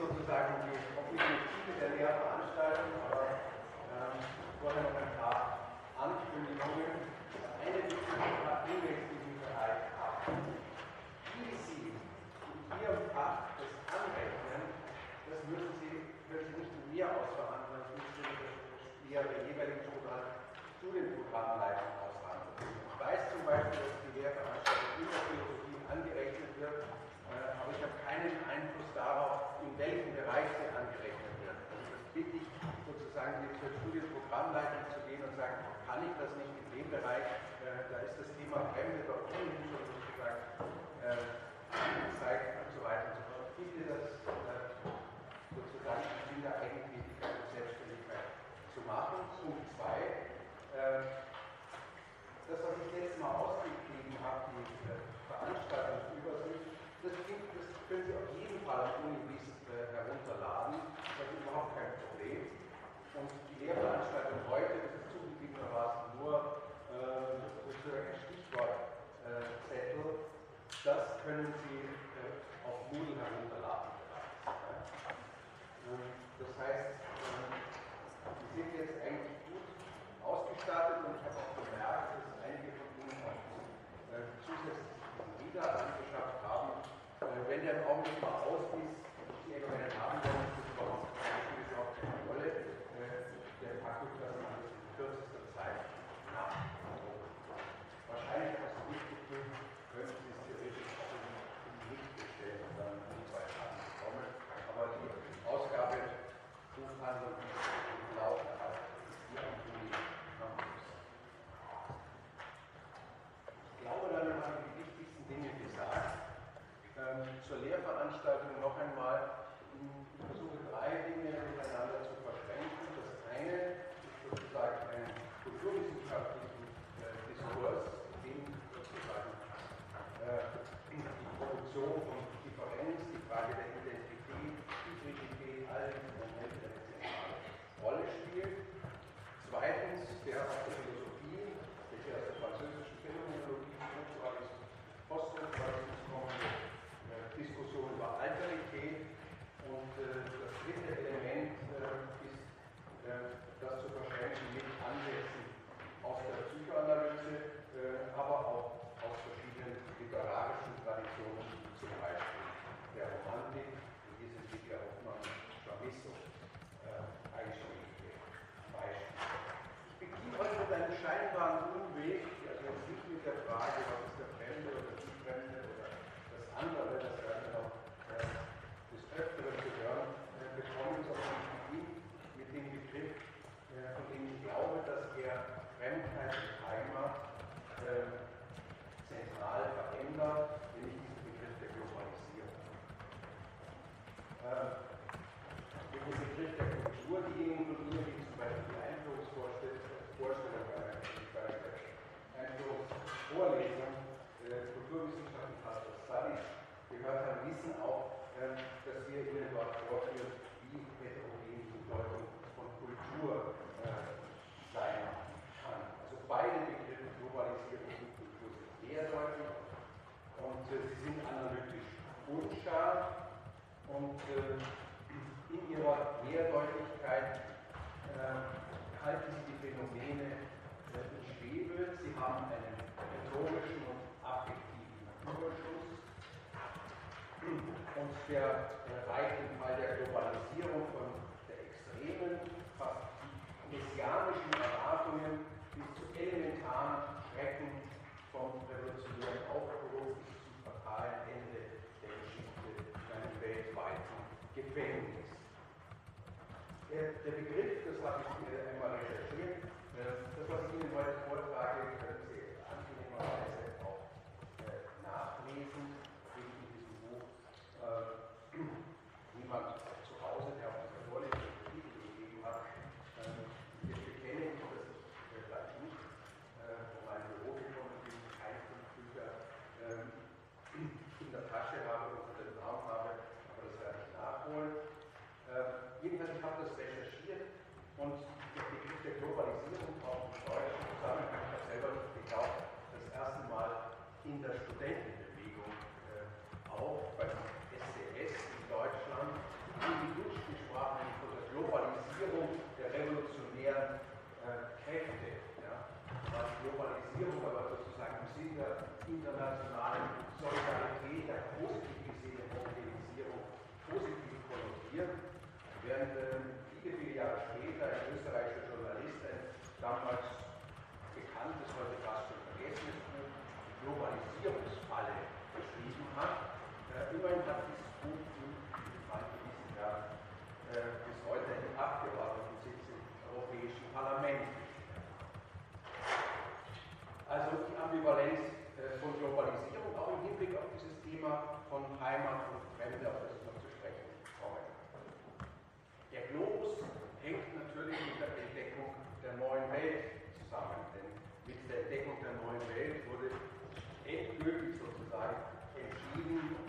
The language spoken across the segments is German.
sozusagen die Objektive der Lehrveranstaltung, aber ähm, vorher noch ein paar Ankündigungen. Eine E-Mails, die wir bereit haben. Wie Sie in Ihrem Fach das anrechnen, das müssen Sie, müssen nicht mit mir ausverhandeln, das müssen Sie mit Ihrer jeweiligen Programm zu den Programmleitern aushandeln. Ich weiß zum Beispiel, dass die Lehrveranstaltung in der Philosophie angerechnet wird, äh, aber ich habe keinen Einfluss darauf, welchen Bereich sie angerechnet werden. Also das bitte ich sozusagen mit zur Studienprogrammleitung zu gehen und sagen, kann ich das nicht in dem Bereich, äh, da ist das Thema Fremde doch ohnehin schon sozusagen angezeigt äh, und so weiter und so fort. Ich will das äh, sozusagen in der Eigentätigkeit und Selbstständigkeit zu machen. Punkt 2 ähm, das, was ich letztes Mal ausgegeben habe, die äh, Veranstaltungsübersicht, das, das können Sie auf jeden Fall tun herunterladen. Das ist überhaupt kein Problem. Und die Lehrveranstaltung heute, das ist zugegebenermaßen nur äh, sozusagen ein Stichwortzettel, äh, das können Sie äh, auf Moodle herunterladen ähm, das heißt, ähm, Sie sind jetzt eigentlich gut ausgestattet und ich habe auch gemerkt, dass einige von Ihnen auch äh, zusätzlich wieder angeschafft haben. Äh, wenn der im Augenblick mal aus Thank you. positiv konnotiert, während viele, viele Jahre später ein österreichischer Journalist, ein damals bekanntes, heute fast schon vergessenes Buch, die Globalisierungsfalle, geschrieben hat. Äh, immerhin hat dieses Buch im Fall dieses Jahr äh, bis heute einen Abgeordnetensitz im Europäischen Parlament. Also die Ambivalenz äh, von Globalisierung auch im Hinblick auf dieses Thema von Heimat und Fremde, auf der Entdeckung der neuen Welt wurde endgültig sozusagen entschieden.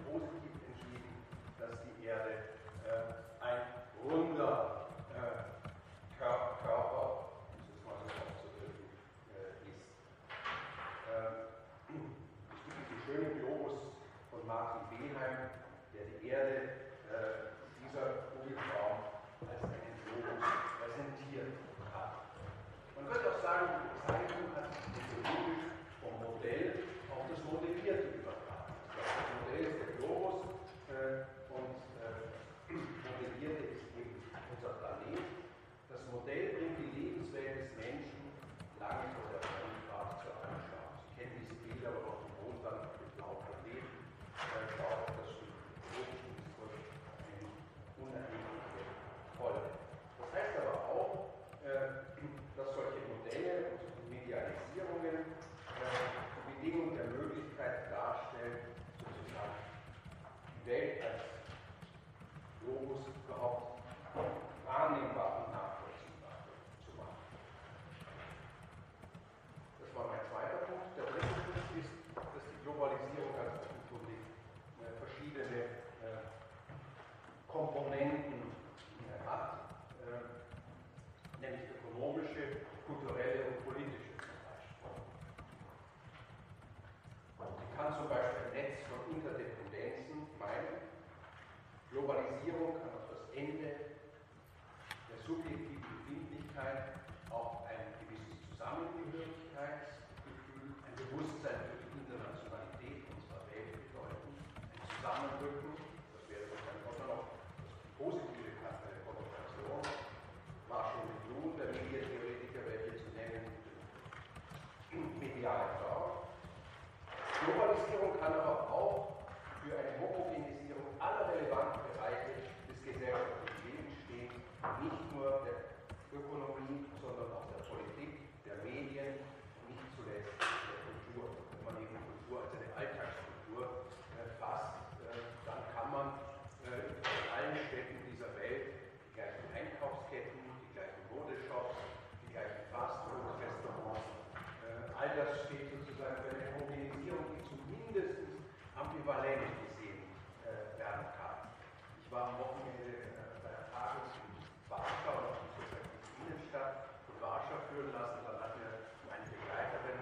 Führen lassen. Dann hat mir meine Begleiterin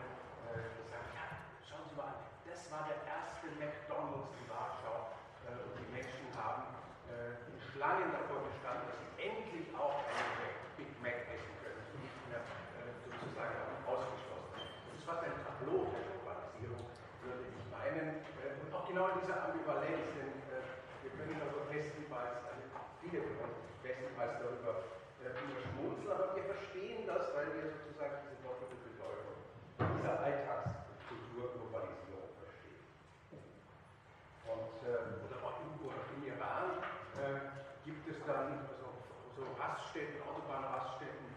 äh, gesagt, ja, schauen Sie mal an, das war der erste McDonalds in Warschau. Äh, und die Menschen haben äh, in Schlangen davor gestanden, dass sie endlich auch einen Big Mac essen können und nicht mehr äh, sozusagen ausgeschlossen. Das ist fast ein Tableau der Globalisierung, würde ich meinen. Äh, und auch genau in dieser Ambivalenz, denn äh, wir können also bestenfalls, also viele von uns bestenfalls darüber äh, schmunzeln, aber wir verstehen das, weil wir sozusagen diese doppelte Bedeutung dieser Alltagskultur Globalisierung verstehen. Und äh, oder auch oder im Iran äh, gibt es dann also, so Raststätten, Autobahnraststätten,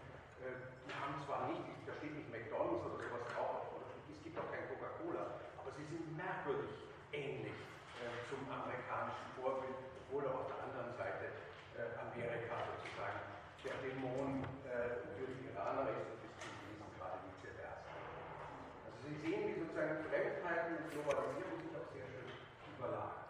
äh, die haben zwar nicht, da steht nicht McDonalds oder sowas drauf, oder es gibt auch kein Coca-Cola, aber sie sind merkwürdig ähnlich äh, zum amerikanischen Vorbild, obwohl auf der anderen Seite äh, Amerika sozusagen der Dämon äh, für die Iraner ist zum gewissen Grade vice versa. Also Sie sehen, wie sozusagen Fremdheiten und Globalisierung sich auch sehr schön überlagern.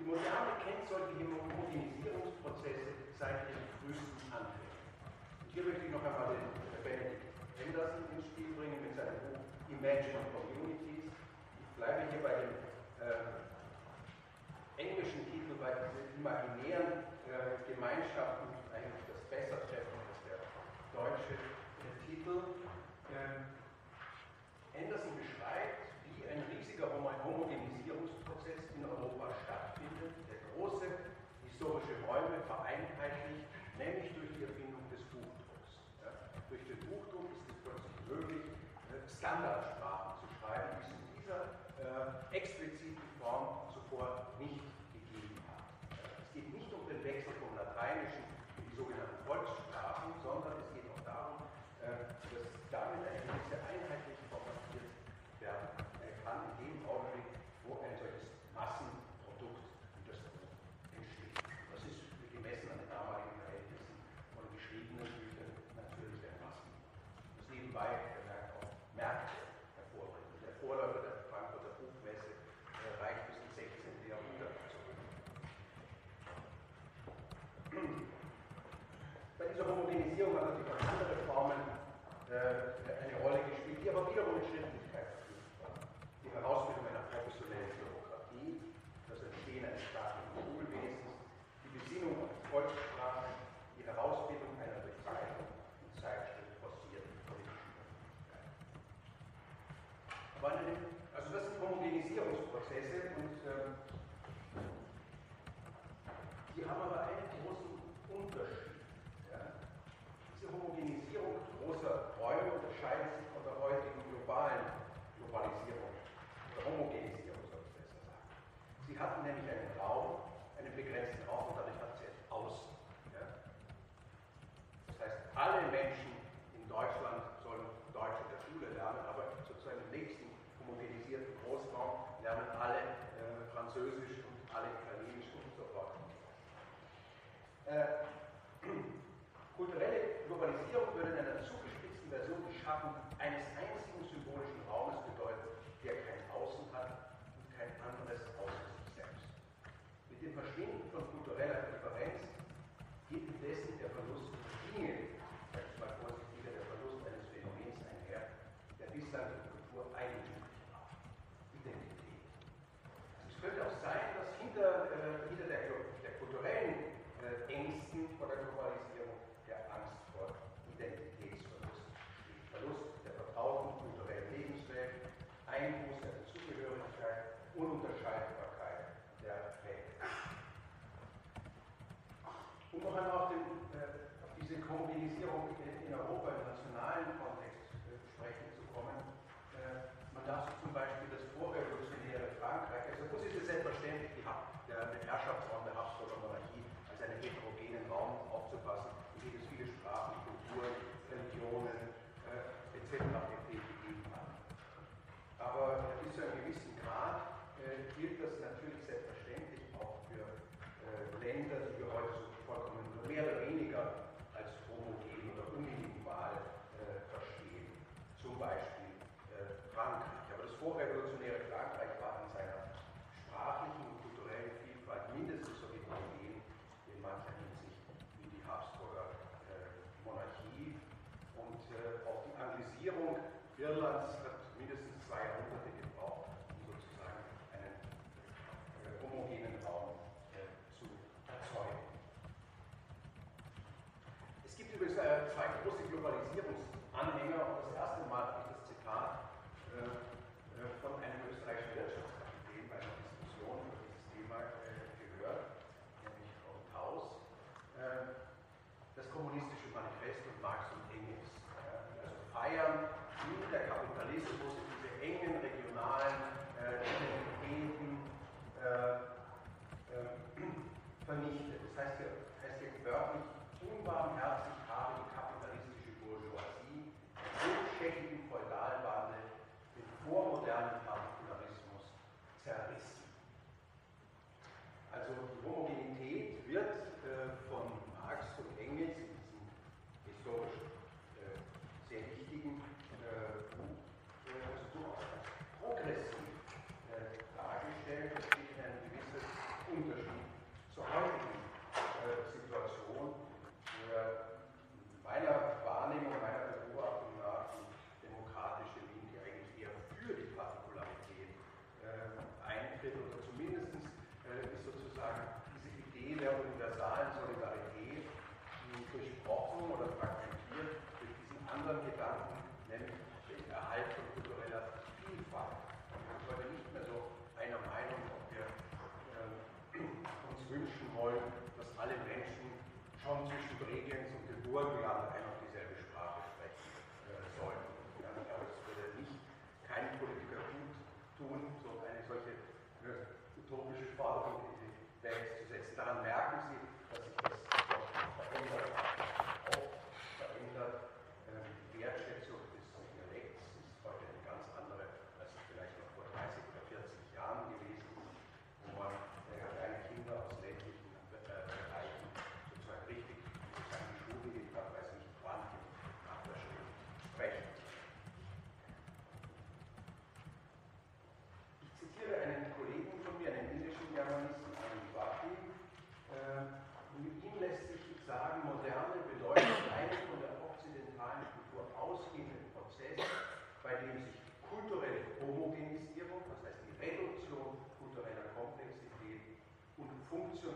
Die Moderne kennt solche Homogenisierungsprozesse seit ihren frühesten Anfängen. Und hier möchte ich noch einmal den Benedict Henderson ins Spiel bringen mit seinem Buch Imagine Communities. Ich bleibe hier bei dem äh, englischen Titel, bei diesen imaginären äh, Gemeinschaften besser treffen als der deutsche Titel. Ähm, Anderson beschreibt, wie ein riesiger Homogenisierungsprozess in Europa stattfindet, der große historische Räume vereinheitlicht, nämlich durch die Erfindung des Buchdrucks. Ja, durch den Buchdruck ist es plötzlich möglich, äh, Standardsprachen zu schreiben, die es in dieser äh, expliziten Form zuvor nicht gegeben hat. Es geht nicht um den Wechsel vom Lateinischen in die sogenannten Volkssprachen, sondern es geht auch darum, äh, dass damit eine gewisse Einheitlichkeit Good luck. taking you for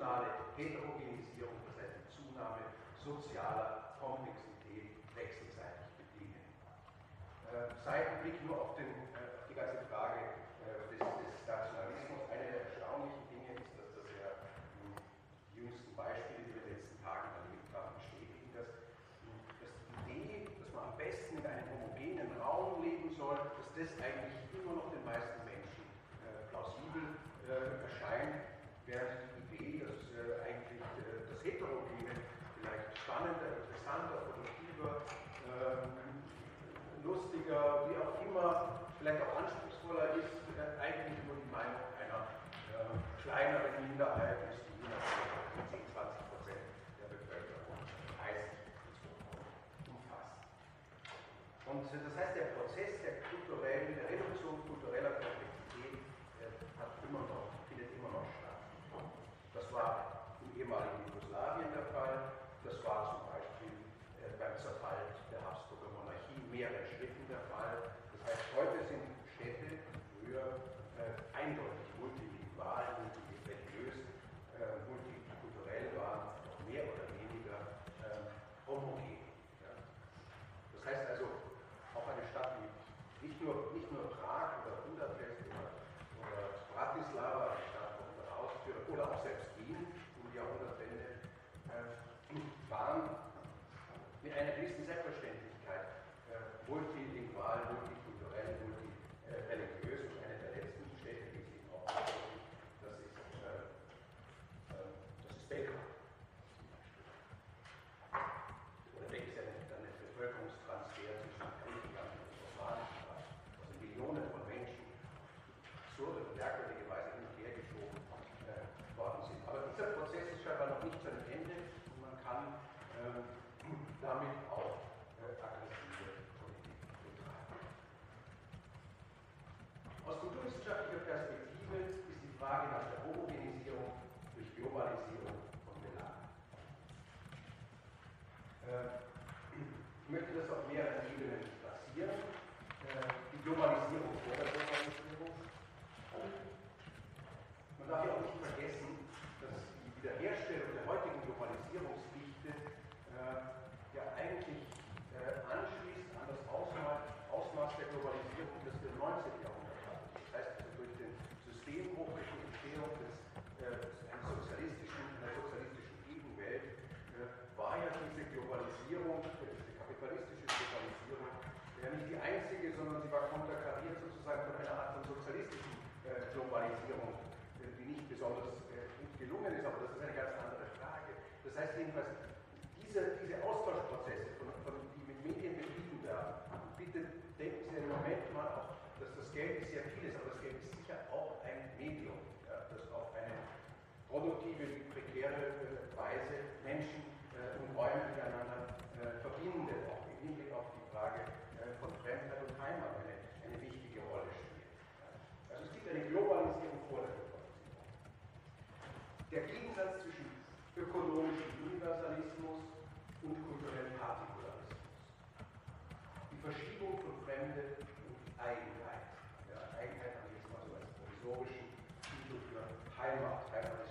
digitale Heterogenisierung, das heißt die Zunahme sozialer Komplexität wechselseitig bedingen. Äh, Seit Blick nur auf, den, äh, die ganze Frage äh, des, des Nationalismus, eine der erstaunlichen Dinge ist, dass das ja die jüngsten Beispiele, die wir in den letzten Tagen erlebt haben, bestätigen, dass, dass die Idee, dass man am besten in einem homogenen Raum leben soll, dass das eigentlich nicht die einzige, sondern sie war konterkariert sozusagen von einer Art von sozialistischen äh, Globalisierung, äh, die nicht besonders äh, gut gelungen ist, aber das ist eine ganz andere Frage. Das heißt jedenfalls, diese, diese Austauschprozesse, von, von, die mit Medien betrieben werden, bitte denken Sie einen Moment mal auch, dass das Geld ist ja vieles, aber das Geld ist sicher auch ein Medium, ja, das auf eine produktive, prekäre äh, Weise Menschen äh, und Räume miteinander äh, verbindet, auch im Hinblick auf die Frage Fremdheit und Heimat eine, eine wichtige Rolle spielt. Also es gibt eine Globalisierung vor der Globalisierung. Der Gegensatz zwischen ökonomischem Universalismus und kulturellem Partikularismus. Die Verschiebung von Fremde und Eigenheit. Ja, Eigenheit habe ich jetzt mal so als provisorischen Titel für Heimat, Heimat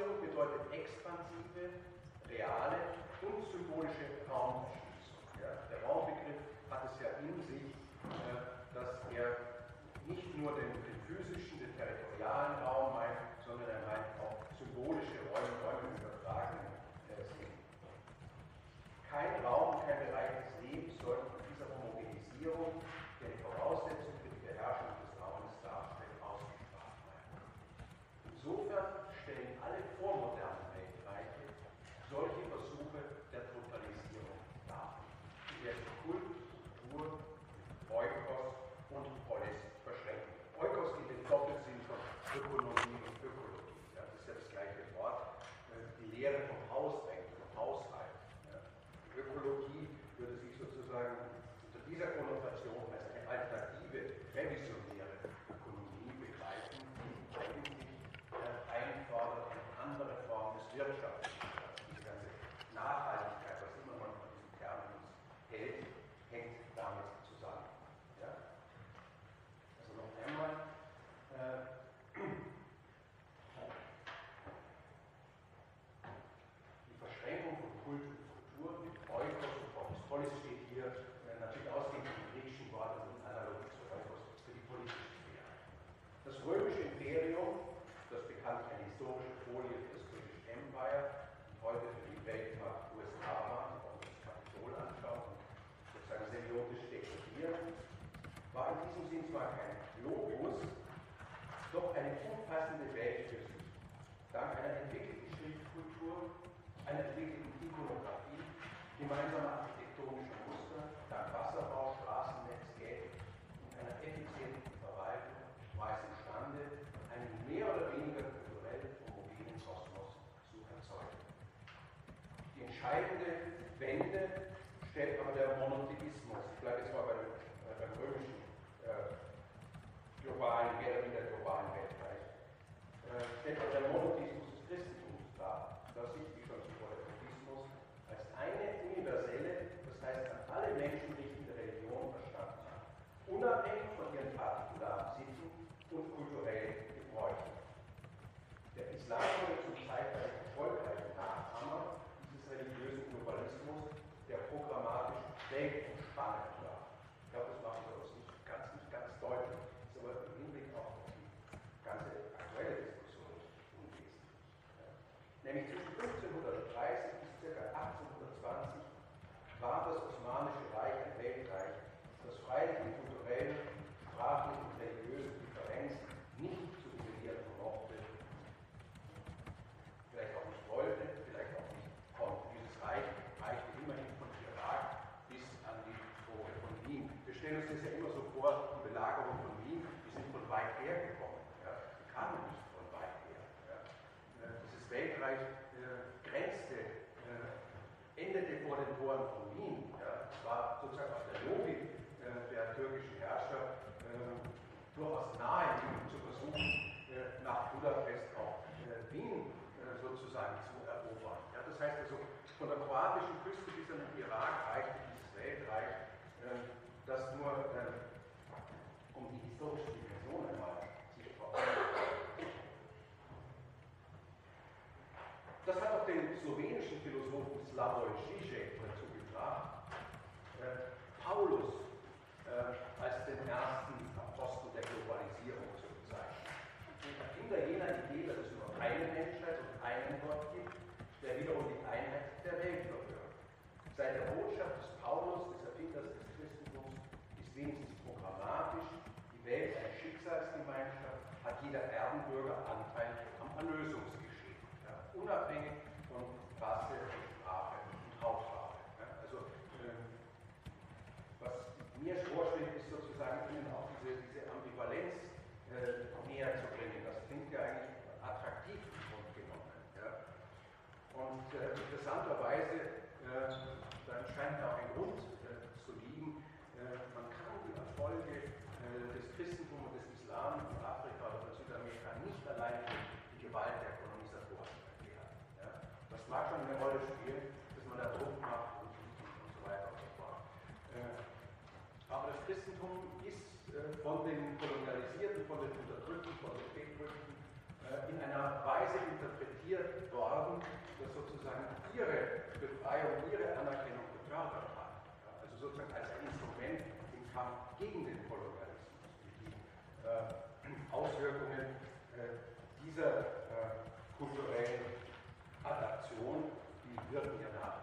Raumdifferenzierung bedeutet expansive, reale und symbolische Raumschließung. Ja, der Raumbegriff hat es ja in sich, äh, dass er nicht nur den combined interessanterweise äh, dann scheint auch ein Grund äh, zu liegen. Äh, man kann die Erfolge des Christentums und des Islam in Afrika oder Südamerika nicht allein durch die Gewalt der Kolonisatoren erklären. Ja? Das mag schon eine Rolle spielen, dass man da Druck macht und, und so weiter und so fort. aber das Christentum ist von den Kolonialisierten, von den Unterdrückten, von den Wegdrückten in einer Weise interpretiert, das sozusagen ihre Befreiung, ihre Anerkennung gefördert hat. also sozusagen als Instrument im Kampf gegen den Kolonialismus, die äh, Auswirkungen äh, dieser äh, kulturellen Adaption, die wirken ja nach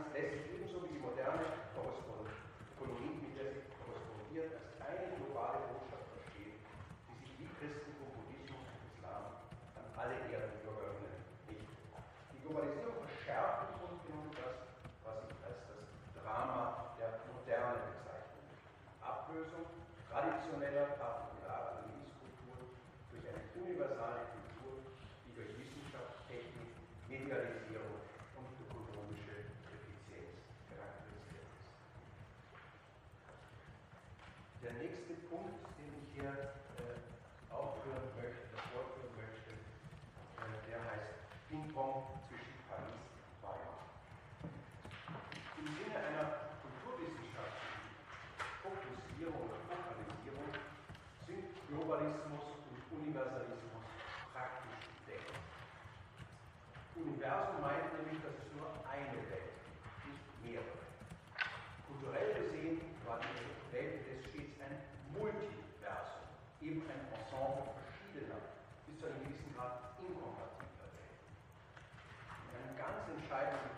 ustedes Der nächste Punkt, den ich hier äh, aufführen möchte, fortführen möchte, äh, der heißt Ping-Pong zwischen Paris und Bayern. Im Sinne einer kulturwissenschaftlichen Fokussierung oder Fokalisierung sind Globalismus und Universalismus praktisch entdeckt. Universum meint Fonds genannt, bis zu einem gewissen Grad inkompatibler. In einem ganz entscheidenden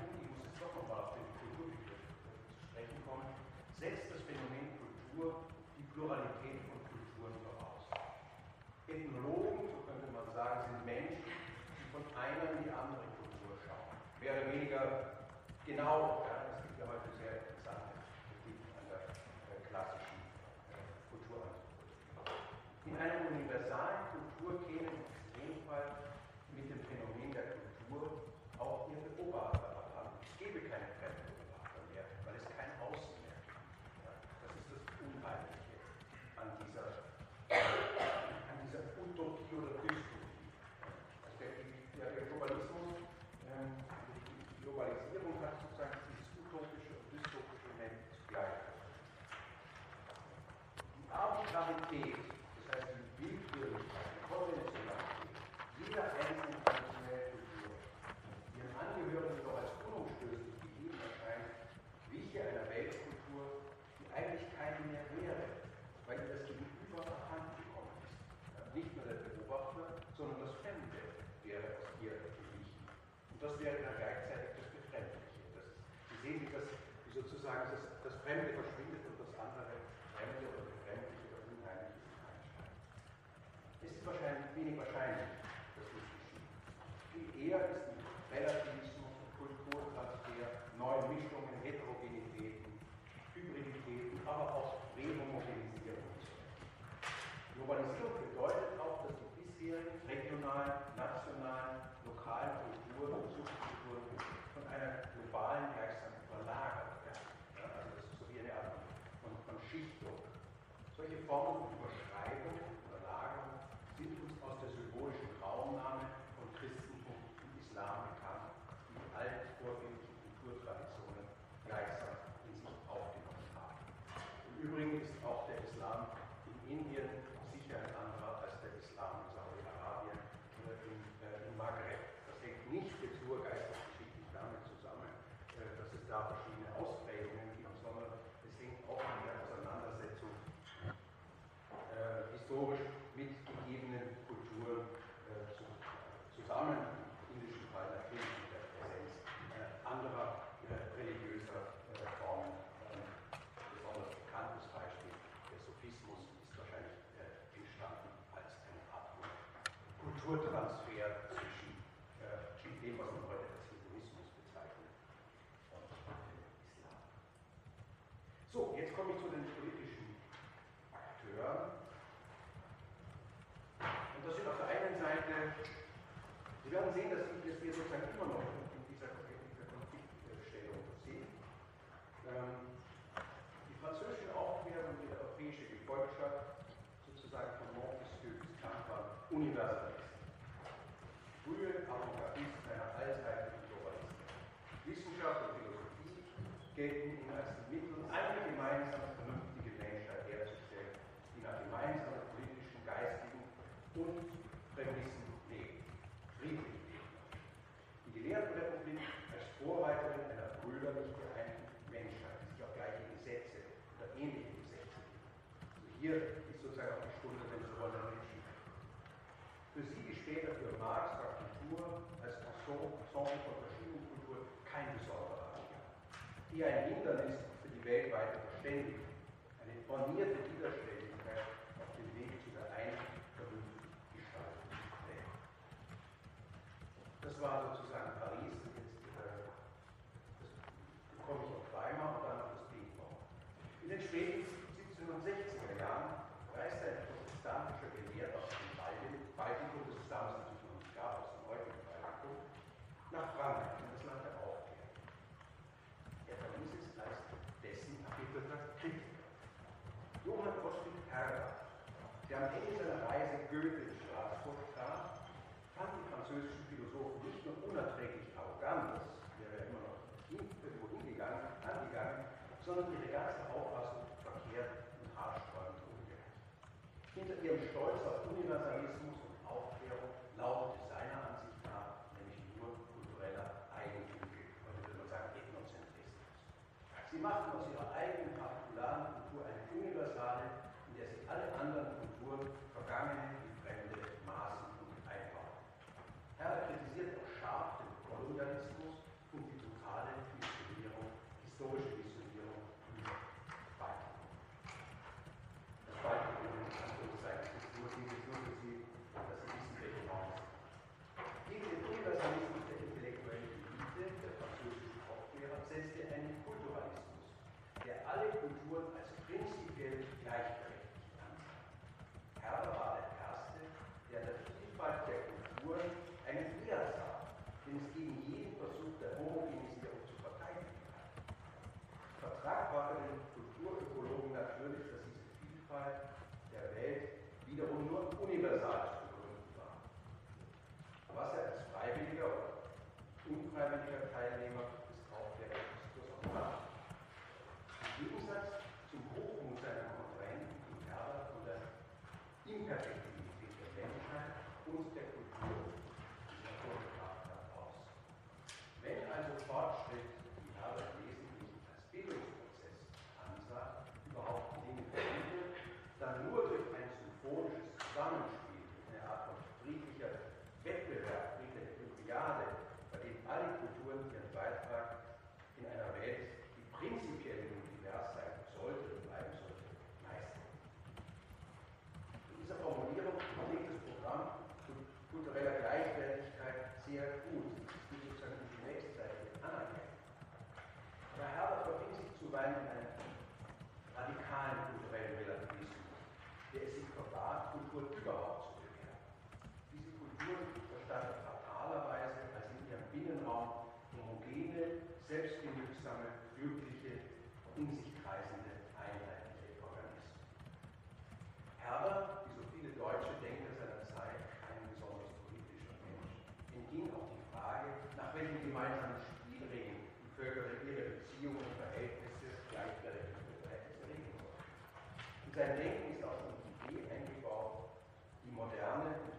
sozusagen das, das Fremde verschwindet und das andere Fremde oder Befremdliche oder Unheimliche ist Es ist wahrscheinlich, wenig wahrscheinlich, dass das geschieht. Viel eher ist form si masturbano Sein Denken ist aus dem Idee eingebaut, die moderne und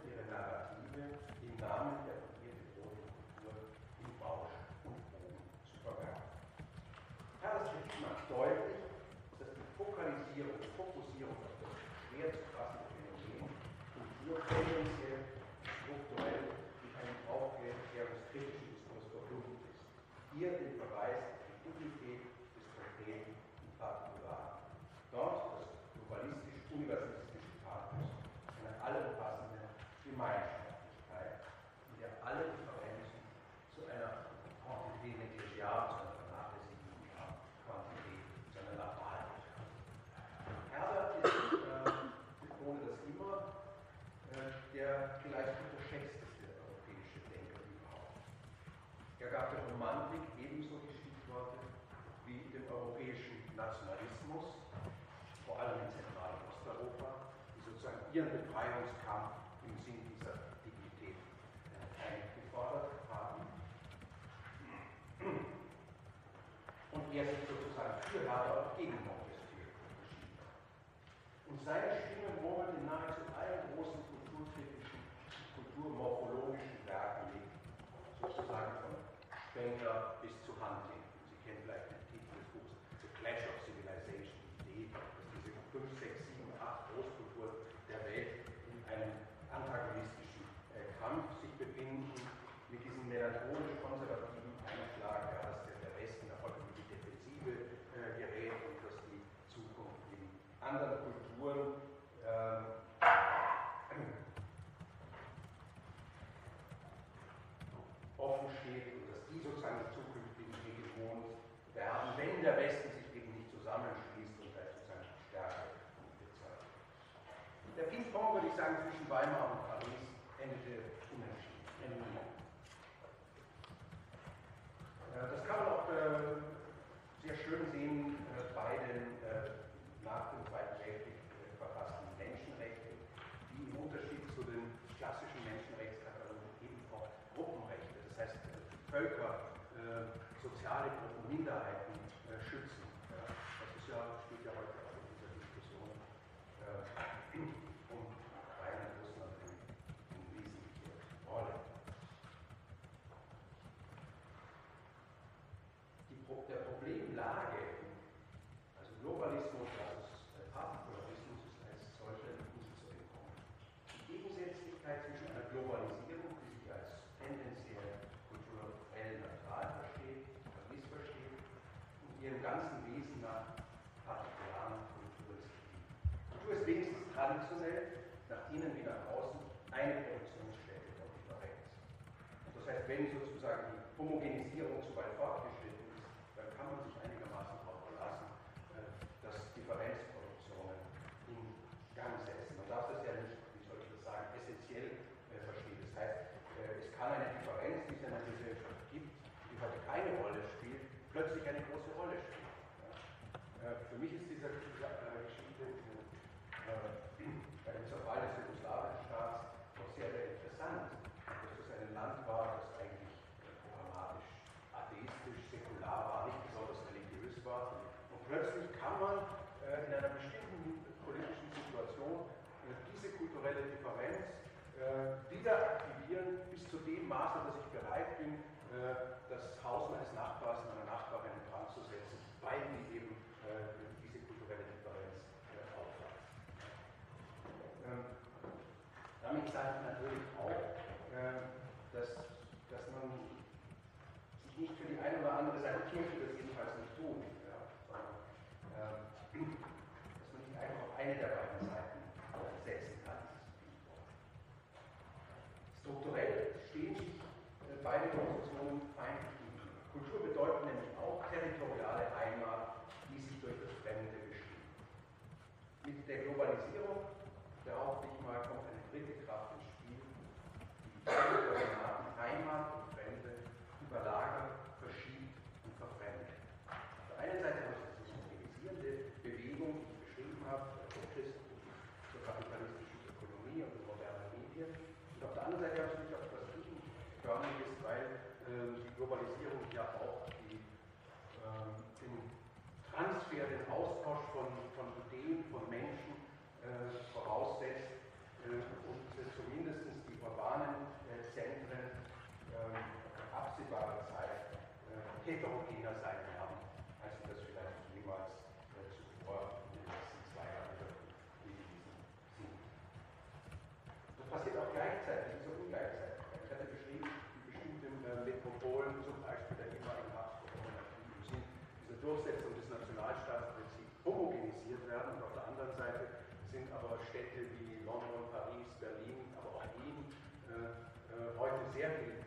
Möglichkeit zwischen einer Globalisierung, die sich als tendenziell kulturell neutral versteht, missversteht, und ihrem ganzen Wesen nach partikularen Kultursystemen. Kultur ist wenigstens traditionell, nach innen wie nach außen, eine Produktionsstätte der Differenz. Das heißt, wenn sozusagen die Homogenisierung zu weit fortgeht, accidente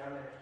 sociales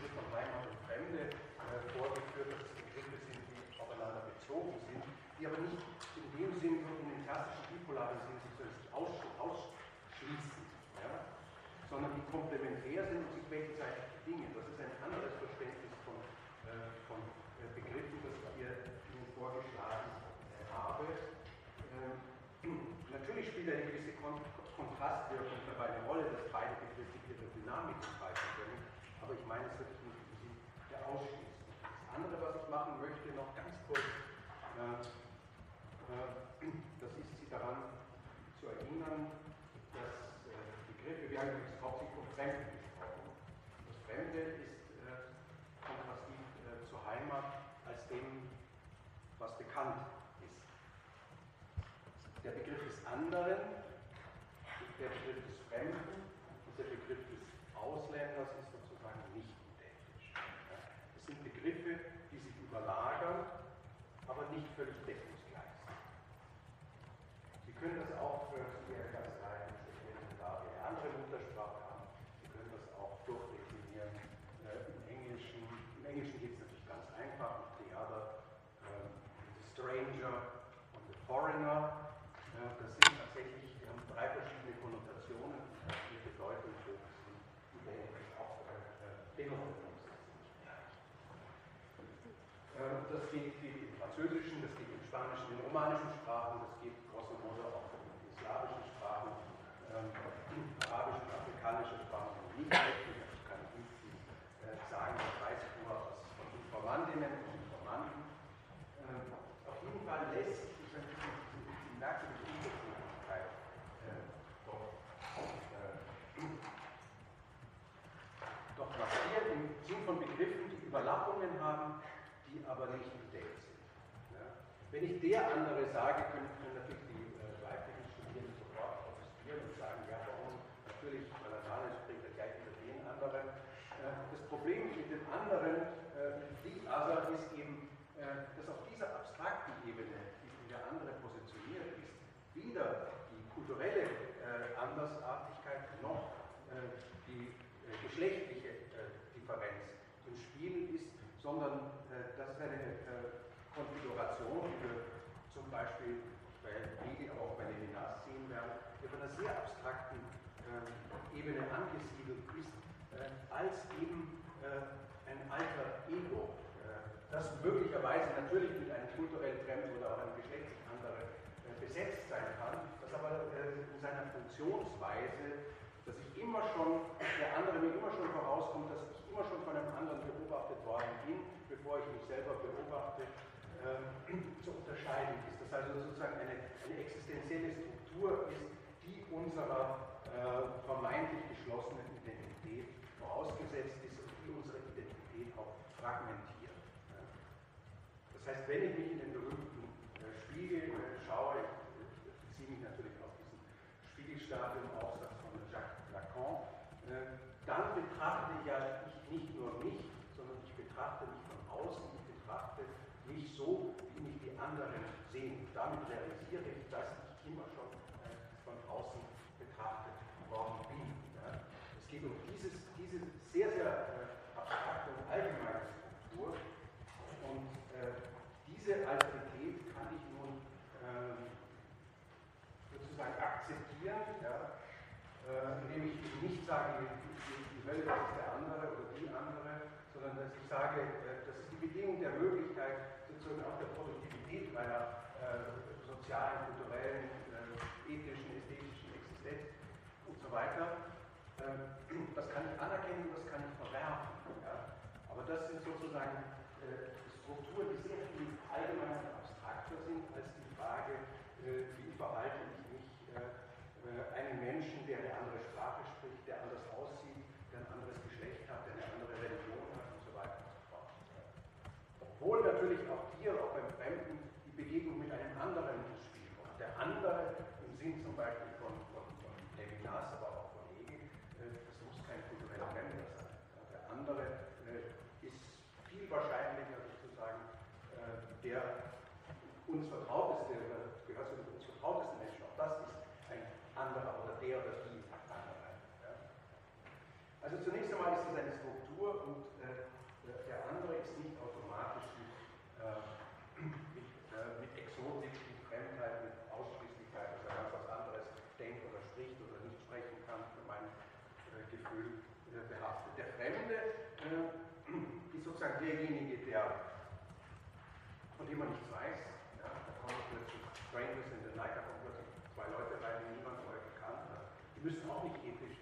hier von Heimat und Fremde äh, vorgeführt, dass es Begriffe sind, die aufeinander bezogen sind, die aber nicht in dem Sinn und in dem klassischen bipolaren Sinn sich aussch ausschließen, ja? sondern die komplementär sind und sich gegenseitig bedingen. Das ist ein anderes Verständnis von, äh, von äh, Begriffen, das ich hier Ihnen vorgeschlagen habe. Ähm, natürlich spielt eine gewisse Kon Kontrastwirkung dabei eine Rolle, dass beide Begriffe ihre Dynamik aber ich meine, es wird nicht der Ausschluss. Das andere, was ich machen möchte, noch ganz kurz. Äh, äh, management Wenn ich der andere sage, können, können natürlich die äh, weiblichen Studierenden sofort protestieren und sagen, ja, warum? Natürlich, weil Name spricht, er gleich über den anderen. Äh, das Problem mit dem anderen, äh, the other, ist eben, äh, dass auf dieser abstrakten Ebene, die der andere positioniert ist, weder die kulturelle äh, Andersartigkeit noch äh, die geschlechtliche Differenz im Spiel ist, sondern das ist eine Konfiguration, die wir zum Beispiel bei Hegel, aber auch bei Levinas sehen werden, die von einer sehr abstrakten Ebene angesiedelt ist, als eben ein alter Ego, das möglicherweise natürlich mit einem kulturell fremden oder auch einem geschlechtlich anderen besetzt sein kann, das aber in seiner Funktionsweise, dass ich immer schon, der andere mir immer schon vorauskommt, dass ich immer schon von einem anderen beobachtet worden bin, bevor ich mich selber beobachte, äh, zu unterscheiden ist. Das also sozusagen eine, eine existenzielle Struktur ist, die unserer äh, vermeintlich geschlossenen Identität vorausgesetzt ist und die unsere Identität auch fragmentiert. Das heißt, wenn ich mich in den berühmten äh, Spiegel äh, schaue, ich beziehe mich natürlich auf diesen Spiegelstadium-Aufsatz von Jacques Lacan, äh, dann betrachte ja ich nicht nur mich, sondern ich betrachte mich von außen, ich betrachte mich so, anderen sehen. Damit realisiere ich, dass ich immer schon äh, von außen betrachtet worden bin. Ja. Es geht um dieses, diese sehr, sehr äh, abstrakte und allgemeine Struktur. Und äh, diese Alterität kann ich nun ähm, sozusagen akzeptieren, ja, äh, indem ich nicht sage, die, das ist der andere oder die andere, sondern dass ich sage, äh, das ist die Bedingung der Möglichkeit, sozusagen auch der Produktivität meiner äh, sozialen, kulturellen, äh, ethischen, ästhetischen Existenz und so weiter. Ähm, das kann ich anerkennen das kann ich verwerfen. Ja? Aber das sind sozusagen äh, Strukturen, die sehr viel allgemeiner und abstrakter sind als die Frage, äh, wie verhalte ich mich äh, äh, einem Menschen, der eine andere Sprache spricht, der anders aussieht, der ein anderes Geschlecht hat, der eine andere Religion hat und so weiter und so fort. Obwohl natürlich auch hier, auch beim Fremden, die Begegnung mit einem anderen ins Spiel kommt. Der andere im Sinn zum Beispiel von, von, von Levinas, aber auch von Hegel, äh, das muss kein kultureller Fremder sein. Der andere äh, ist viel wahrscheinlicher sozusagen der uns vertrauteste, gehört zu den uns vertrautesten Menschen. Auch das ist ein anderer oder der oder die andere. Also zunächst einmal ist es eine Struktur und äh, der andere ist nicht automatisch mit, äh, mit, äh, mit Exotik, mit Fremdheit, mit Ausschließlichkeit, dass er ganz was anderes denkt oder spricht oder nicht sprechen kann, für mein äh, Gefühl äh, behaftet. Der Fremde derjenige, der, von dem man nichts weiß. Ja, da kommen plötzlich Strangers in the Night, da kommen plötzlich zwei Leute rein, die niemand vorher gekannt hat. Die müssen auch nicht ethnisch,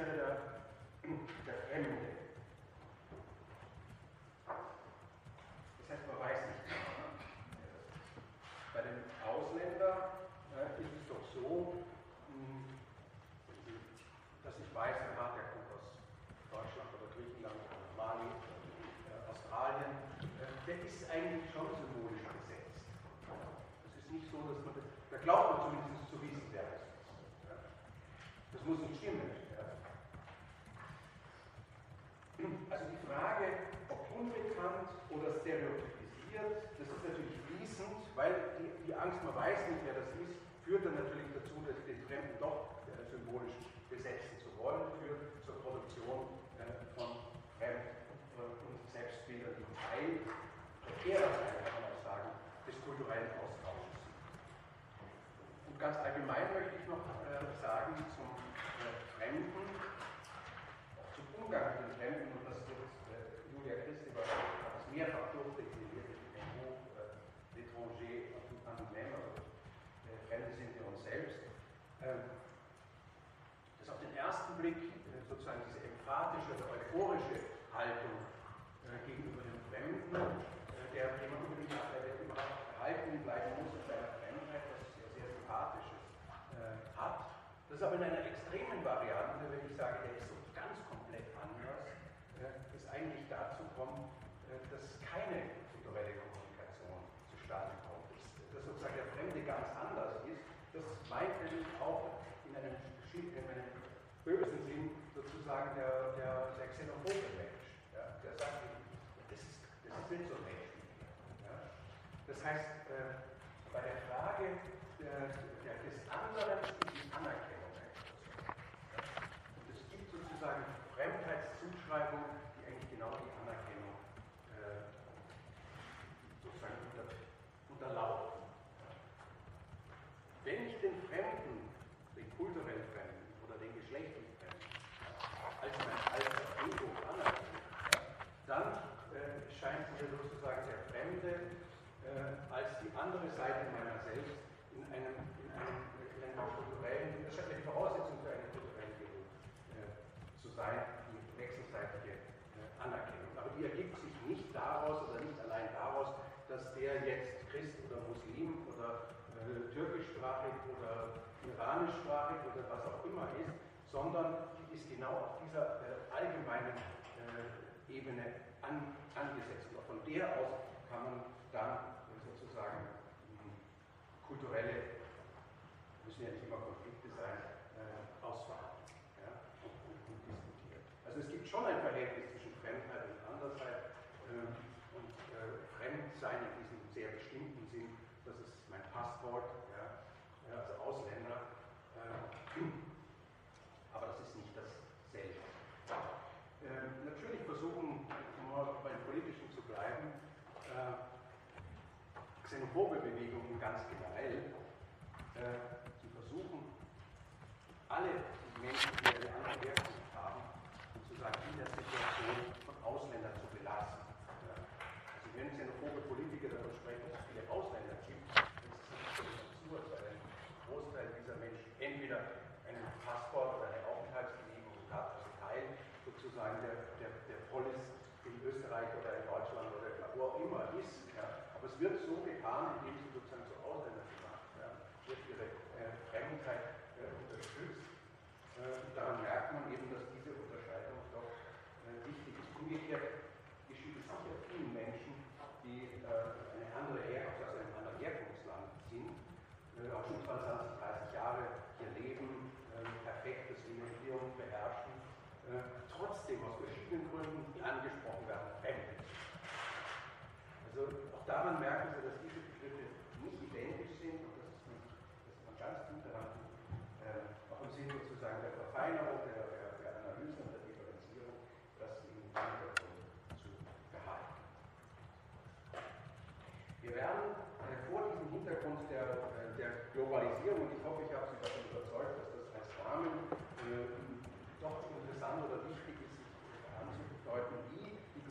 wäre der, der Fremde. Das heißt, man weiß nicht. Genau, ne? Bei dem Ausländer äh, ist es doch so, hm, dass ich weiß, aha, der kommt aus Deutschland oder Griechenland oder Mali, äh, Australien. Äh, der ist eigentlich schon symbolisch besetzt. Es ist nicht so, dass man das, da glaubt man zumindest zu wissen, wer es ist. Das muss nicht Studenten doch äh, symbolisch besetzen zu wollen für zur Produktion äh, von fremd- und selbstbildenden Teil, Verkehrerteil, kann man auch sagen, des kulturellen Austausches. Und ganz allgemein möchte ich noch sozusagen der, der, der xenophobe Mensch. Ja? Der sagt, das, ist, das sind so Menschen. Ja? Das heißt, äh, bei der Frage, äh, sondern die ist genau auf dieser äh, allgemeinen äh, Ebene an, angesetzt. Und von der aus kann man dann sozusagen ähm, kulturelle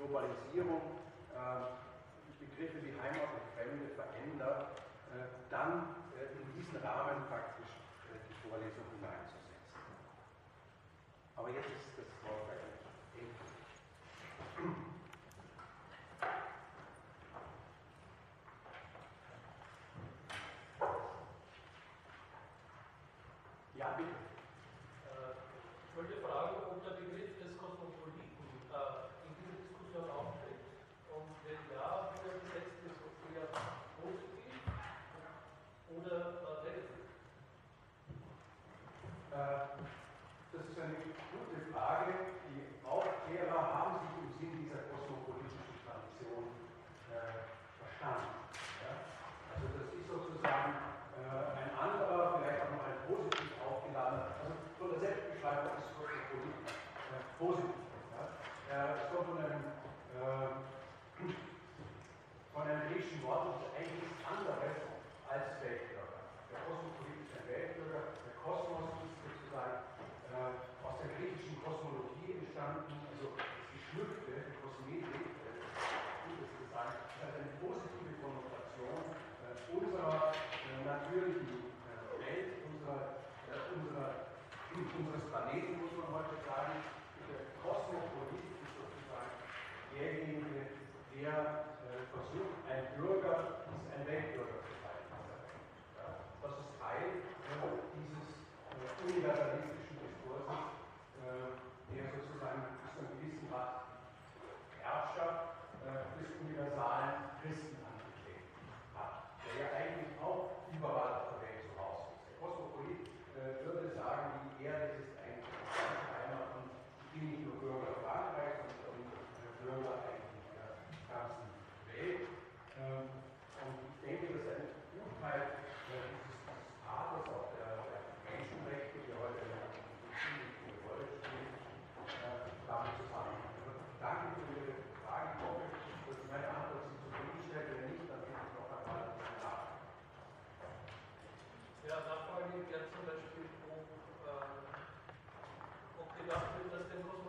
Globalisierung ähm, Begriffe wie Heimat und Fremde verändert, äh, dann äh, in diesen Rahmen praktisch äh, die Vorlesung hineinzusetzen. Aber jetzt ist Ja, Nachfrage, die zum Beispiel, ob, äh, ob gedacht wird, dass der Kosmos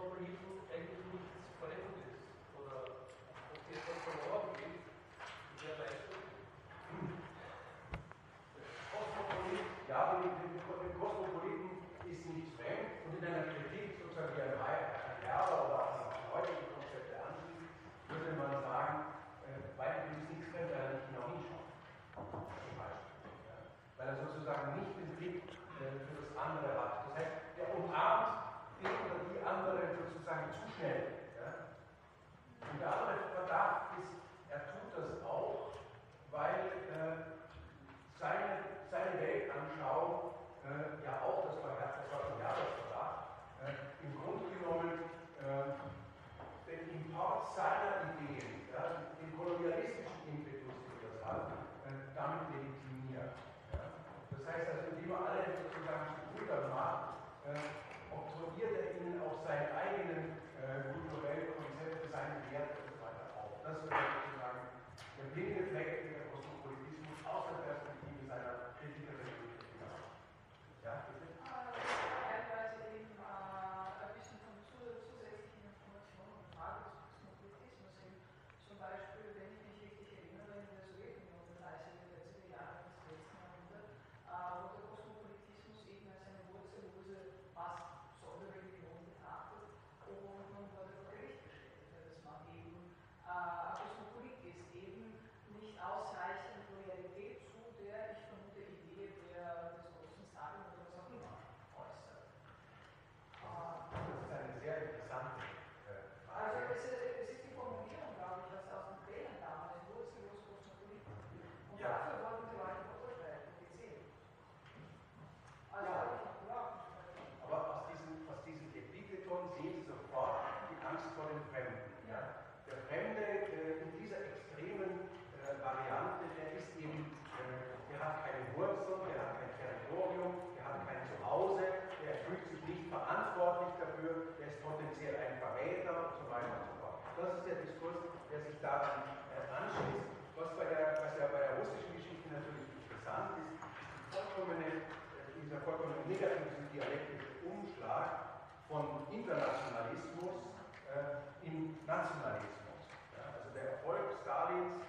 der sich daran äh, anschließt. Was, bei der, was ja bei der russischen Geschichte natürlich interessant ist, vollkommene, äh, dieser vollkommen negativen dialektische Umschlag von Internationalismus äh, in Nationalismus. Ja, also der Erfolg Stalins,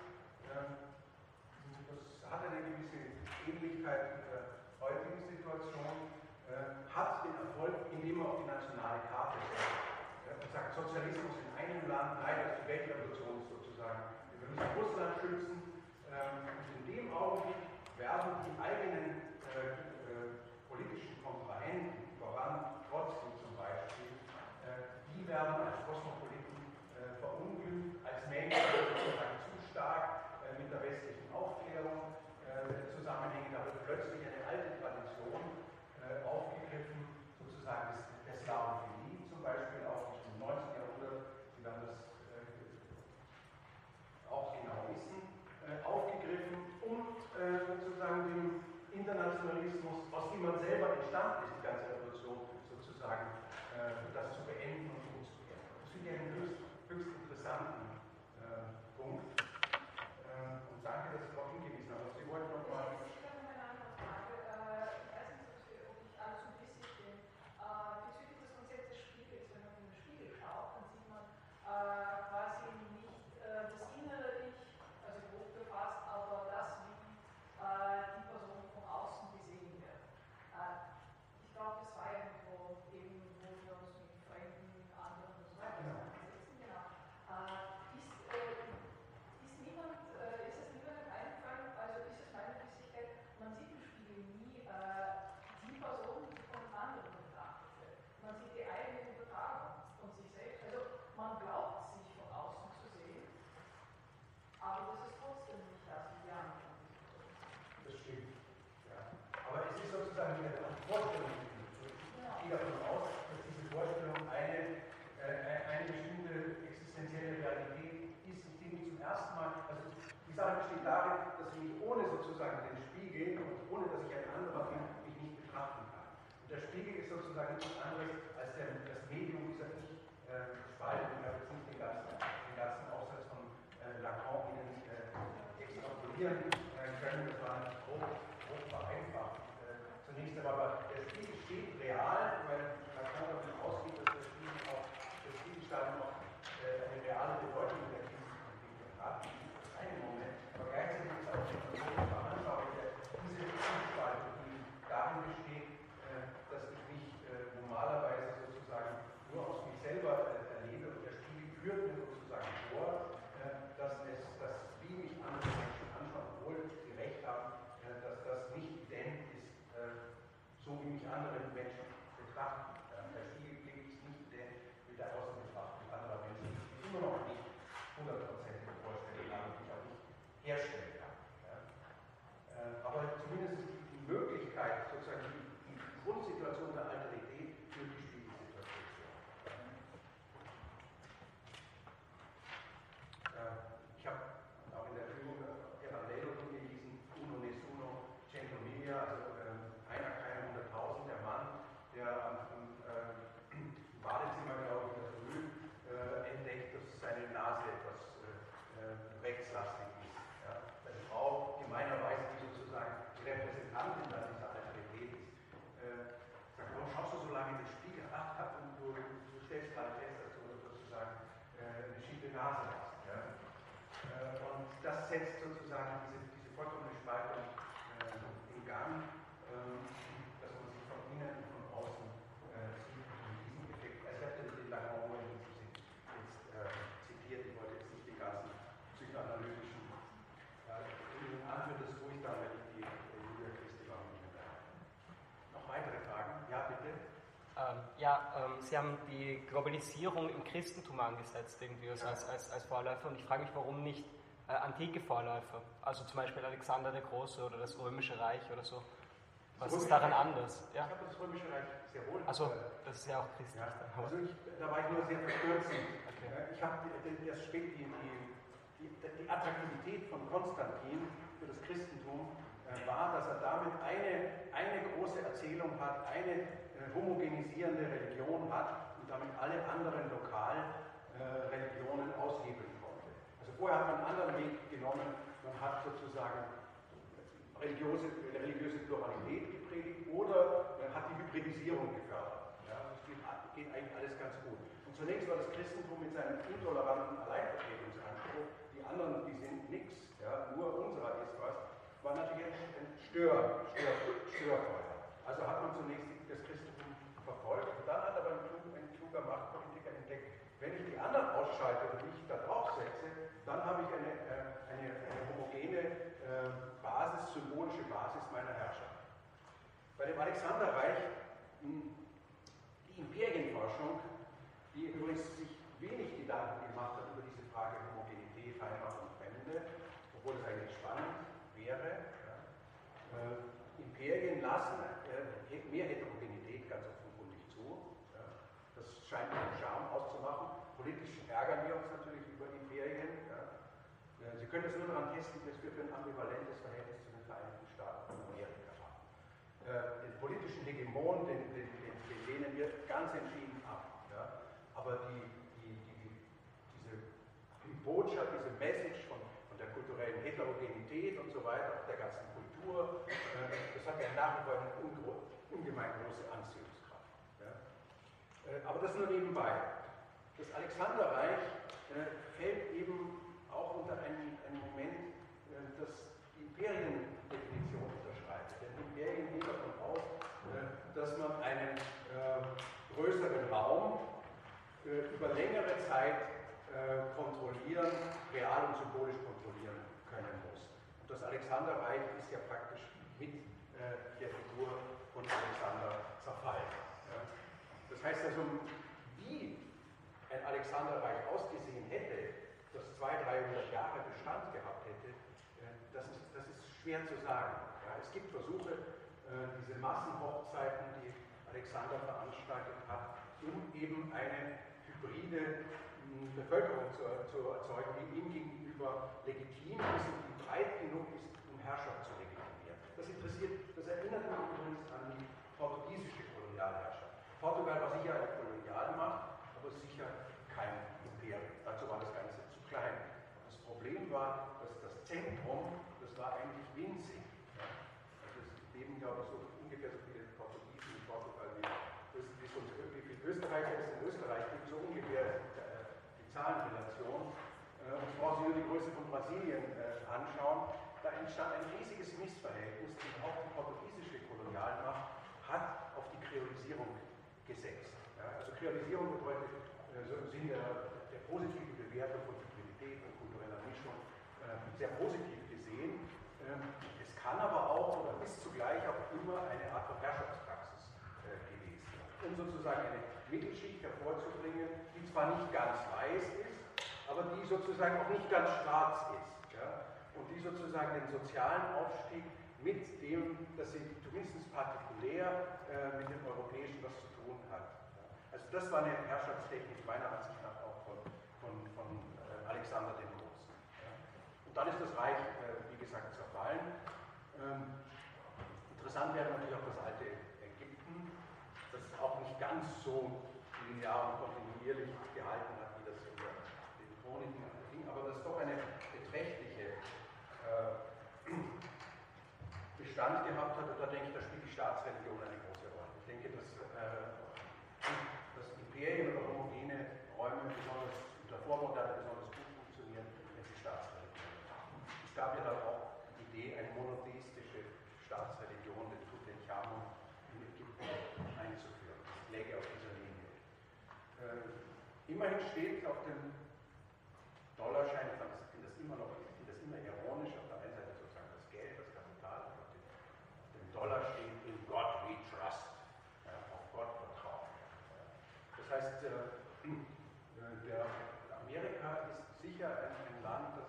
äh, das hat eine gewisse Ähnlichkeit mit der heutigen Situation, äh, hat den Erfolg, indem er auf die nationale Karte setzt. Er sagt Sozialismus in einem Land leider zu Weltrevolution sozusagen. Wir müssen Russland schützen. Ähm, und in dem Augenblick werden die eigenen äh, äh, politischen Kontrahenten voran, trotzdem zum Beispiel, äh, die werden als Kosmopoliten Ja, ähm, Sie haben die Globalisierung im Christentum angesetzt, irgendwie als, als, als Vorläufer. Und ich frage mich, warum nicht äh, antike Vorläufer? Also zum Beispiel Alexander der Große oder das Römische Reich oder so. Was ist daran Reich, anders? Ja? Ich glaube, das Römische Reich sehr wohl. Also, das ist ja auch christlich. Ja. Also, ich, da war ich nur sehr verstört. Okay. Äh, ich habe erst spät die, die, die, die, Attraktivität von Konstantin für das Christentum äh, war, dass er damit eine, eine große Erzählung hat, eine homogenisierende Religion hat und damit alle anderen Lokalreligionen aushebeln konnte. Also vorher hat man einen anderen Weg genommen, man hat sozusagen religiöse, religiöse Pluralität gepredigt oder man hat die Hybridisierung gefördert. Ja, das geht, geht eigentlich alles ganz gut. Und zunächst war das Christentum mit seinem intoleranten Alleinvertretungsanspruch, die anderen, die sind nichts, ja, nur unserer ist was, war natürlich ein Stör, Stör, Störfeuer. Also hat man zunächst das Christentum verfolgt und dann hat aber ein, ein kluger Machtpolitiker entdeckt, wenn ich die anderen ausschalte und mich da draufsetze, dann habe ich eine, äh, eine, eine homogene äh, Basis, symbolische Basis meiner Herrschaft. Bei dem Alexanderreich, die Imperienforschung, die übrigens sich wenig Gedanken gemacht hat über diese Frage Homogenität, Heimat und Fremde, obwohl es eigentlich spannend wäre. Ja. Äh, Imperien lassen äh, mehr Heterogenität ganz offenkundig zu. Ja. Das scheint einen Charme auszumachen. Politisch ärgern wir uns natürlich über Imperien. Ja. Sie können es nur daran testen, dass wir für ein ambivalentes Verhältnis zu den Vereinigten Staaten von Amerika haben. Äh, den politischen Hegemon, den, den, den, den lehnen wir ganz entschieden ab. Ja. Aber die, die, die, diese Botschaft, diese Message von, von der kulturellen Heterogenität und so weiter, auch der ganzen Kultur, äh, das hat ja nach wie vor eine ungemein große Anziehungskraft. Äh, aber das nur nebenbei. Das Alexanderreich äh, fällt eben auch unter einen, einen Moment, das die Imperiendefinition unterschreitet. Denn Imperien gehen davon aus, dass man einen größeren Raum über längere Zeit kontrollieren, real und symbolisch kontrollieren können muss. Und das Alexanderreich ist ja praktisch mit der Figur von Alexander zerfallen. Das heißt also, wie ein Alexanderreich ausgesehen hätte, das 200, 300 Jahre Bestand gehabt hätte, das ist, das ist schwer zu sagen. Ja, es gibt Versuche, diese Massenhochzeiten, die Alexander veranstaltet hat, um eben eine hybride Bevölkerung zu, zu erzeugen, die ihm gegenüber legitim ist und die breit genug ist, um Herrschaft zu legitimieren. Das interessiert, das erinnert mich übrigens an die portugiesische Kolonialherrschaft. Portugal war sicher eine Kolonialmacht, aber sicher kein Imperium. Dazu war das Ganze zu klein. Das Problem war, dass das Zentrum, das war eigentlich winzig. Also es leben, glaube ich, so ungefähr so viele Portugiesen in Portugal wie, wie, so, wie viele Österreicher es in Österreich gibt, so ungefähr äh, die Zahlenrelation. Äh, und brauchen Sie nur die Größe von Brasilien äh, anschauen. Da entstand ein riesiges Missverhältnis, und auch die portugiesische Kolonialmacht hat auf die Kreolisierung gesetzt. Ja, also Kreolisierung bedeutet äh, im Sinne der, der positiven Bewertung von Hybridität und kultureller Mischung äh, sehr positiv gesehen. Ähm, es kann aber auch oder ist zugleich auch immer eine Art von Herrschaftspraxis äh, gewesen. Um sozusagen eine Mittelschicht hervorzubringen, die zwar nicht ganz weiß ist, aber die sozusagen auch nicht ganz schwarz ist. Ja? Und die sozusagen den sozialen Aufstieg mit dem, dass sie zumindest partikulär äh, mit dem Europäischen was zu tun hat. Also das war eine Herrschaftstechnik meiner Ansicht nach auch von, von, von äh, Alexander dem Großen. Und dann ist das Reich, äh, wie gesagt, zerfallen. Ähm, interessant wäre natürlich auch das alte Ägypten, das auch nicht ganz so linear und kontinuierlich gehalten hat, wie das in den Chroniken ging, aber das doch eine beträchtliche äh, Bestand gehabt hat, und da denke ich, da spielt die Staatsreligion eine große Rolle. Ich denke, dass, äh, dass Imperien oder homogene Räume besonders unter Vormoderne besonders gut funktionieren, wenn sie Staatsreligion haben. Es gab ja dann auch die Idee, eine monotheistische Staatsreligion, den Tutanchamun, in Ägypten einzuführen. Das läge auf dieser Linie. Äh, immerhin steht auf dem Dollarschein, ich finde das immer noch, ironisch, auf der einen Seite sozusagen das Geld, das Kapital, auf dem, auf dem Dollar steht, in God we trust, ja, auf Gott vertrauen. Das heißt, äh, der Amerika ist sicher ein, ein, Land, das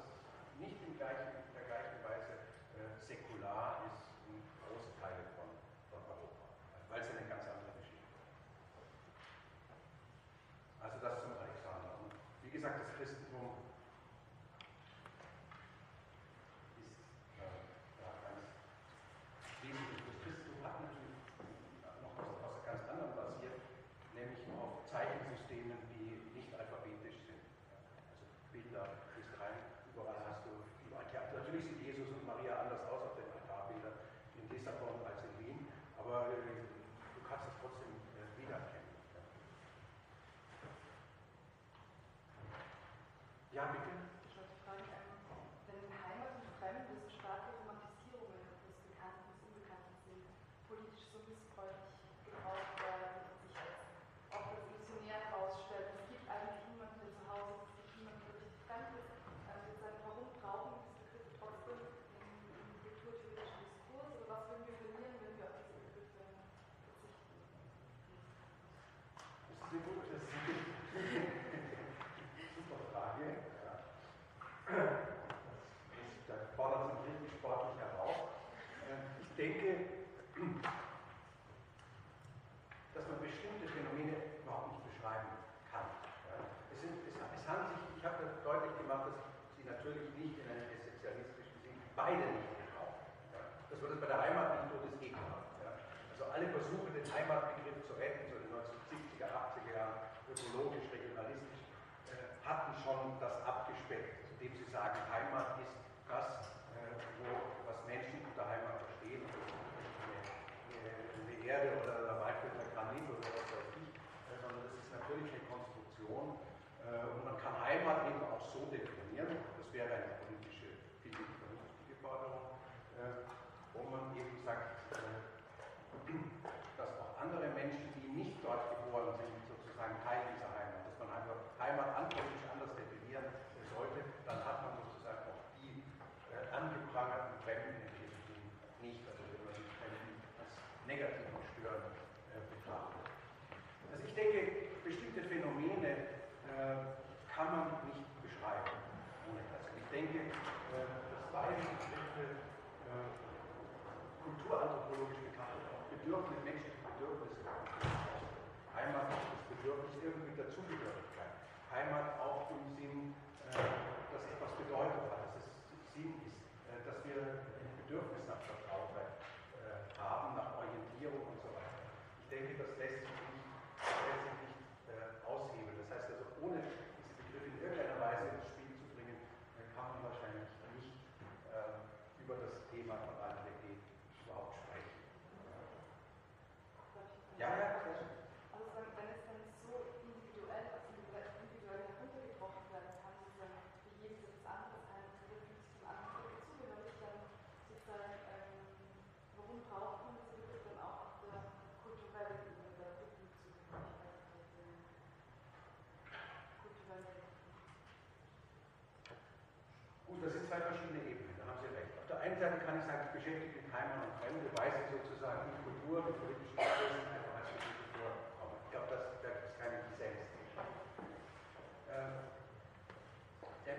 nicht in, gleichen, in der gleichen Weise äh, säkular ist wie große Teile von, von Europa, weil es eine ganz andere Geschichte ist. Also das zum Alexander. Und wie gesagt, das Christentum ist äh, ja, ganz wesentlich. Das Christentum hat natürlich noch was, was ganz anderem basiert, nämlich auf Zeichensystemen, die nicht alphabetisch sind. Also Bilder, gehst rein, überall hast du, überall, ja, natürlich sieht Jesus und Maria anders aus auf den Altarbildern in Lissabon als in Wien, aber äh, du kannst es trotzdem äh, wiedererkennen. Ja, denke, Heimat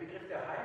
Begriff der Heimat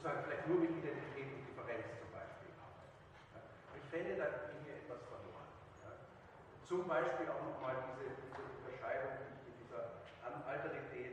sozusagen vielleicht nur mit Identität und Differenz zum Beispiel arbeitet. Ja. Ich fände, da ging hier etwas verloren. Ja. Zum Beispiel auch nochmal diese, diese Unterscheidung, die ich in dieser Alterität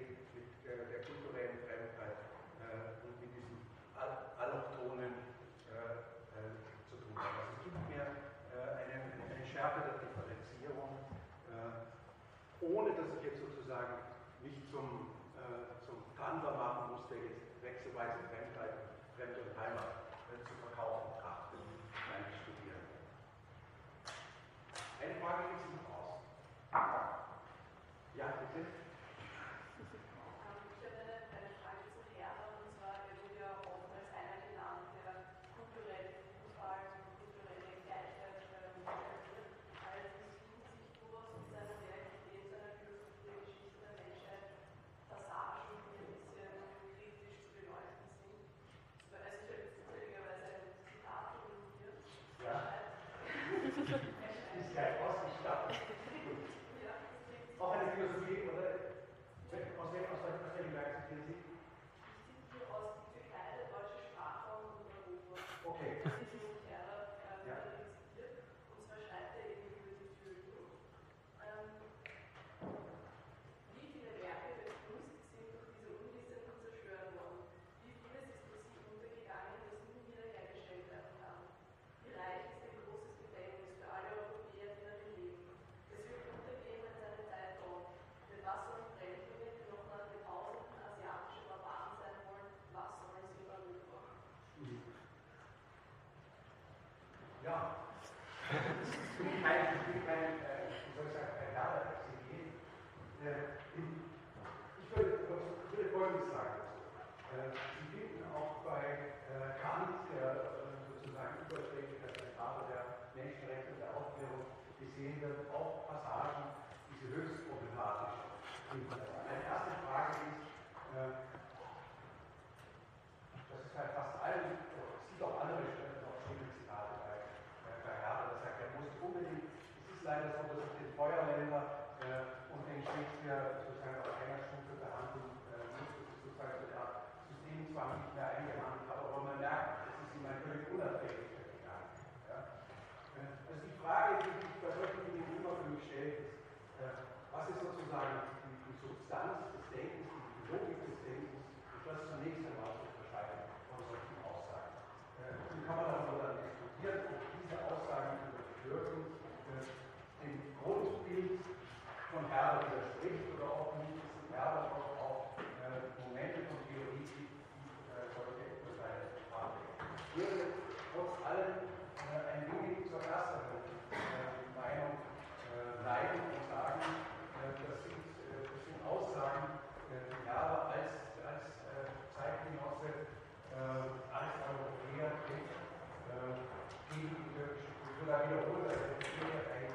immer wiederholt, also es gibt ein,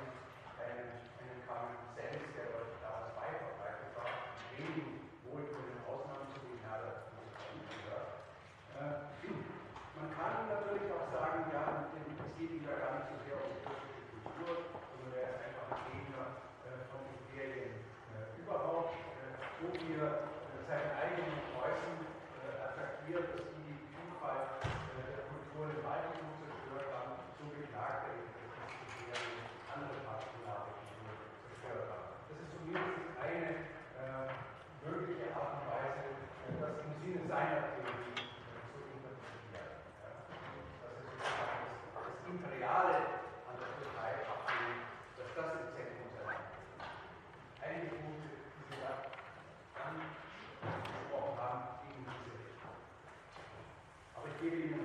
ein, einen Konsens, der dort damals weit verbreitet war, mit wenigen wohltuenden Ausnahmen zu den Herderziehungen gehört. man kann natürlich auch sagen, ja, es geht wieder gar nicht so sehr um die türkische Kultur, sondern er ist einfach ein Gegner äh, von Imperien äh, überhaupt, äh, wo wir seinen eigenen Preußen attackiert, dass giving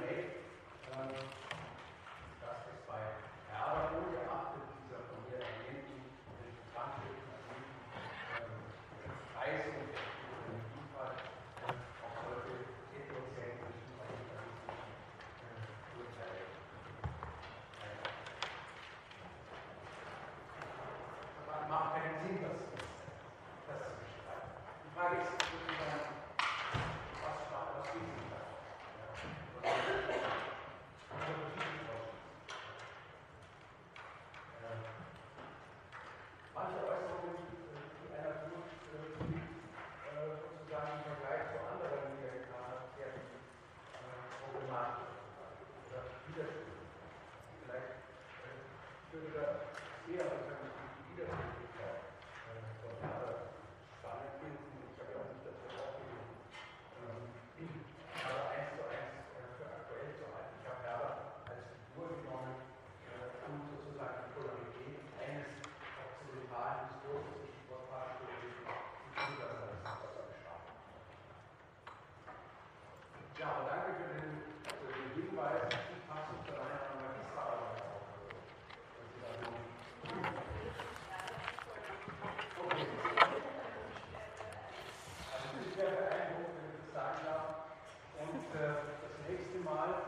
für das nächste Mal.